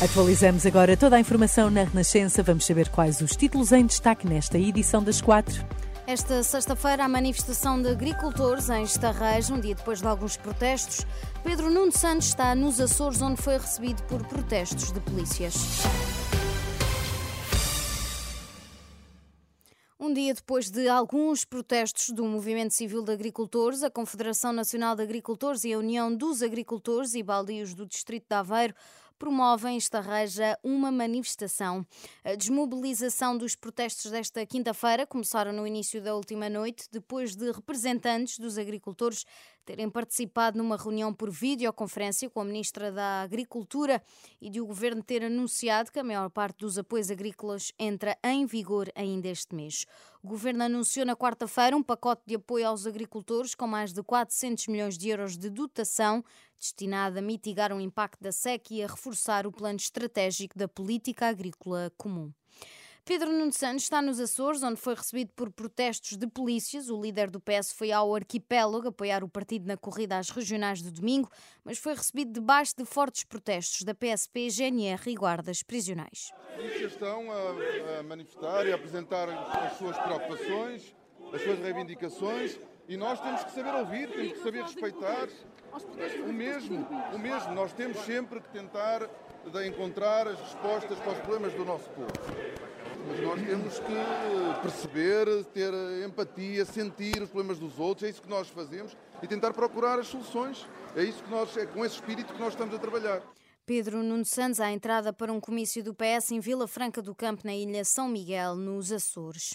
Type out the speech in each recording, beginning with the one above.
Atualizamos agora toda a informação na Renascença. Vamos saber quais os títulos em destaque nesta edição das quatro. Esta sexta-feira, a manifestação de agricultores em Estarreja, um dia depois de alguns protestos. Pedro Nuno Santos está nos Açores, onde foi recebido por protestos de polícias. Um dia depois de alguns protestos do Movimento Civil de Agricultores, a Confederação Nacional de Agricultores e a União dos Agricultores e Baldios do Distrito de Aveiro promovem esta reja uma manifestação. A desmobilização dos protestos desta quinta-feira começaram no início da última noite, depois de representantes dos agricultores terem participado numa reunião por videoconferência com a Ministra da Agricultura e de o Governo ter anunciado que a maior parte dos apoios agrícolas entra em vigor ainda este mês. O Governo anunciou na quarta-feira um pacote de apoio aos agricultores com mais de 400 milhões de euros de dotação destinada a mitigar o impacto da seca e a reforçar o plano estratégico da política agrícola comum. Pedro Nuno Santos está nos Açores, onde foi recebido por protestos de polícias. O líder do PS foi ao arquipélago apoiar o partido na corrida às regionais de domingo, mas foi recebido debaixo de fortes protestos da PSP, GNR e guardas prisionais. Polícias estão a, a manifestar e a apresentar as suas preocupações, as suas reivindicações e nós temos que saber ouvir, temos que saber respeitar o mesmo, o mesmo. Nós temos sempre que tentar encontrar as respostas para os problemas do nosso povo. Mas nós temos que perceber, ter empatia, sentir os problemas dos outros, é isso que nós fazemos e tentar procurar as soluções. É isso que nós, é com esse espírito que nós estamos a trabalhar. Pedro Nuno Santos à entrada para um comício do PS em Vila Franca do Campo, na ilha São Miguel, nos Açores.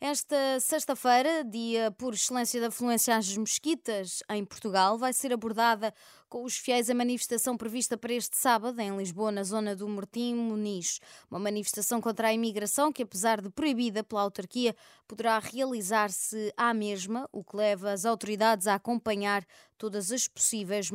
Esta sexta-feira, dia por excelência da afluência às mesquitas em Portugal, vai ser abordada com os fiéis a manifestação prevista para este sábado em Lisboa, na zona do Mortim Muniz. Uma manifestação contra a imigração que, apesar de proibida pela autarquia, poderá realizar-se à mesma, o que leva as autoridades a acompanhar todas as possíveis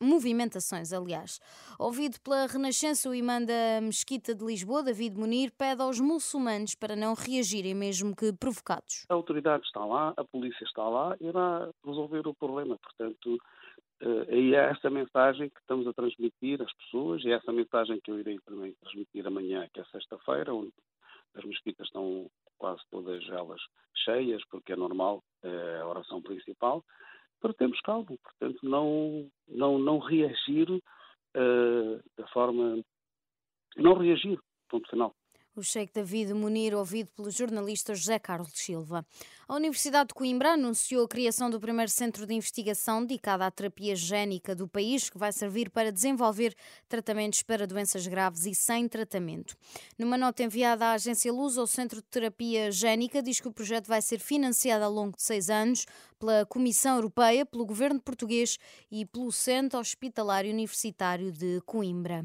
movimentações, aliás. Ouvido pela Renascença, o imã da Mesquita de Lisboa, David Munir, pede aos muçulmanos para não reagirem mesmo que provocados. A autoridade está lá, a polícia está lá, irá resolver o problema. Portanto, e é essa mensagem que estamos a transmitir às pessoas e é essa mensagem que eu irei também transmitir amanhã, que é sexta-feira, onde as mesquitas estão quase todas elas cheias, porque é normal, é a oração principal, para termos calma, portanto, não, não, não reagir uh, da forma. Não reagir, ponto final. O Sheikh David Munir, ouvido pelo jornalista José Carlos Silva. A Universidade de Coimbra anunciou a criação do primeiro centro de investigação dedicado à terapia génica do país, que vai servir para desenvolver tratamentos para doenças graves e sem tratamento. Numa nota enviada à agência Luz, o Centro de Terapia Génica diz que o projeto vai ser financiado ao longo de seis anos pela Comissão Europeia, pelo Governo Português e pelo Centro Hospitalar Universitário de Coimbra.